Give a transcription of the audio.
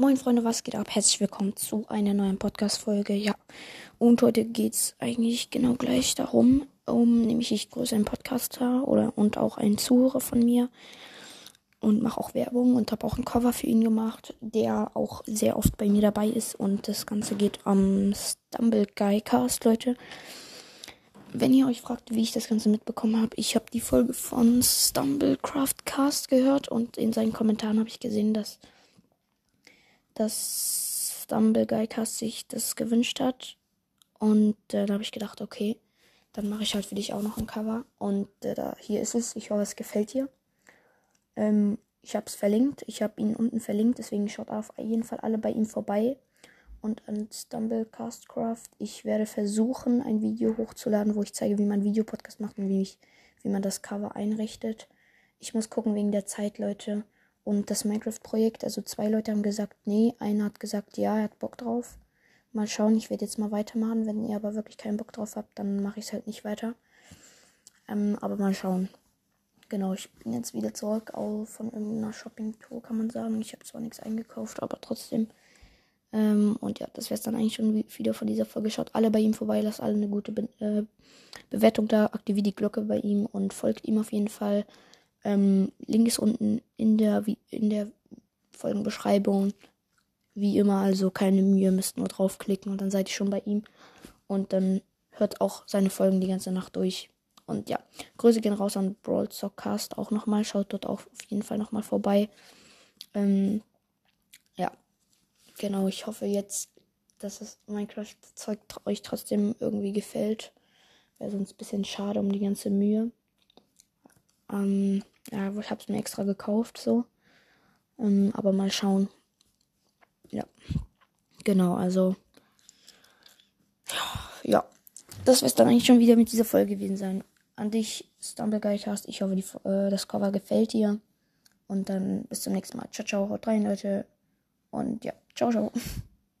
Moin Freunde, was geht ab? Herzlich willkommen zu einer neuen Podcast-Folge. Ja, und heute geht es eigentlich genau gleich darum, um nämlich ich grüße einen Podcaster oder und auch einen Zuhörer von mir und mache auch Werbung und habe auch ein Cover für ihn gemacht, der auch sehr oft bei mir dabei ist und das Ganze geht am Stumble Guy Cast, Leute. Wenn ihr euch fragt, wie ich das Ganze mitbekommen habe, ich habe die Folge von Stumblecraft Cast gehört und in seinen Kommentaren habe ich gesehen, dass dass Stumblegeist sich das gewünscht hat. Und äh, da habe ich gedacht, okay, dann mache ich halt für dich auch noch ein Cover. Und äh, da, hier ist es. Ich hoffe, es gefällt dir. Ähm, ich habe es verlinkt. Ich habe ihn unten verlinkt. Deswegen schaut auf jeden Fall alle bei ihm vorbei. Und an Stumblecastcraft. Ich werde versuchen, ein Video hochzuladen, wo ich zeige, wie man Videopodcast macht und wie, ich, wie man das Cover einrichtet. Ich muss gucken wegen der Zeit, Leute. Und das Minecraft-Projekt, also zwei Leute haben gesagt, nee, einer hat gesagt, ja, er hat Bock drauf. Mal schauen, ich werde jetzt mal weitermachen. Wenn ihr aber wirklich keinen Bock drauf habt, dann mache ich es halt nicht weiter. Ähm, aber mal schauen. Genau, ich bin jetzt wieder zurück auf, von irgendeiner Shopping-Tour, kann man sagen. Ich habe zwar nichts eingekauft, aber trotzdem. Ähm, und ja, das wäre es dann eigentlich schon wieder von dieser Folge. Schaut alle bei ihm vorbei, lasst alle eine gute Be äh, Bewertung da, aktiviert die Glocke bei ihm und folgt ihm auf jeden Fall. Ähm, Link ist unten in der, in der Folgenbeschreibung. Wie immer, also keine Mühe, müsst nur draufklicken und dann seid ihr schon bei ihm. Und dann hört auch seine Folgen die ganze Nacht durch. Und ja, Grüße gehen raus an Brawl Sockcast auch nochmal. Schaut dort auch auf jeden Fall nochmal vorbei. Ähm, ja, genau. Ich hoffe jetzt, dass das Minecraft-Zeug euch trotzdem irgendwie gefällt. Wäre sonst ein bisschen schade um die ganze Mühe. Ähm, ja, ich habe es mir extra gekauft, so. Ähm, aber mal schauen. Ja. Genau, also. Ja. Das wird dann eigentlich schon wieder mit dieser Folge gewesen sein. An dich, Stumblegeist. Ich hoffe, die, äh, das Cover gefällt dir. Und dann bis zum nächsten Mal. Ciao, ciao. Haut rein, Leute. Und ja, ciao, ciao.